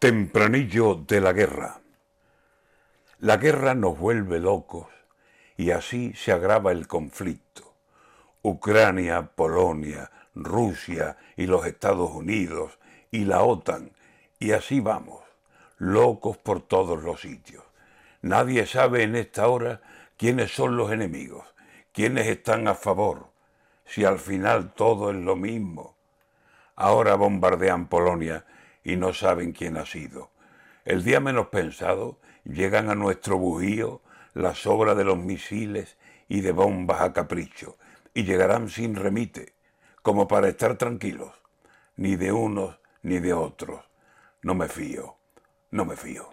Tempranillo de la guerra. La guerra nos vuelve locos y así se agrava el conflicto. Ucrania, Polonia, Rusia y los Estados Unidos y la OTAN y así vamos, locos por todos los sitios. Nadie sabe en esta hora quiénes son los enemigos, quiénes están a favor, si al final todo es lo mismo. Ahora bombardean Polonia y no saben quién ha sido. El día menos pensado llegan a nuestro bujío las sobras de los misiles y de bombas a capricho, y llegarán sin remite, como para estar tranquilos, ni de unos ni de otros. No me fío, no me fío.